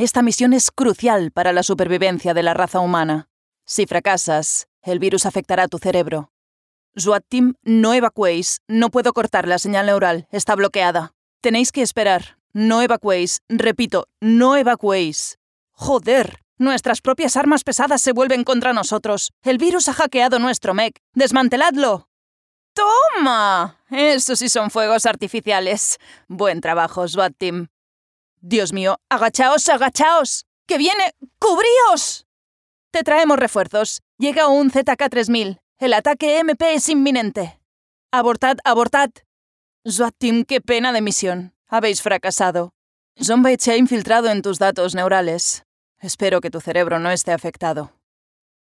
Esta misión es crucial para la supervivencia de la raza humana. Si fracasas, el virus afectará tu cerebro. SWAT Team, no evacuéis. No puedo cortar la señal neural. Está bloqueada. Tenéis que esperar. No evacuéis. Repito, no evacuéis. Joder. Nuestras propias armas pesadas se vuelven contra nosotros. El virus ha hackeado nuestro mech. ¡Desmanteladlo! ¡Toma! Eso sí son fuegos artificiales. Buen trabajo, SWAT Team. Dios mío, agachaos, agachaos. ¡Que viene! ¡Cubríos! Te traemos refuerzos. Llega un ZK-3000. El ataque MP es inminente. Abortad, abortad. SWAT qué pena de misión. Habéis fracasado. Zombie se ha infiltrado en tus datos neurales. Espero que tu cerebro no esté afectado.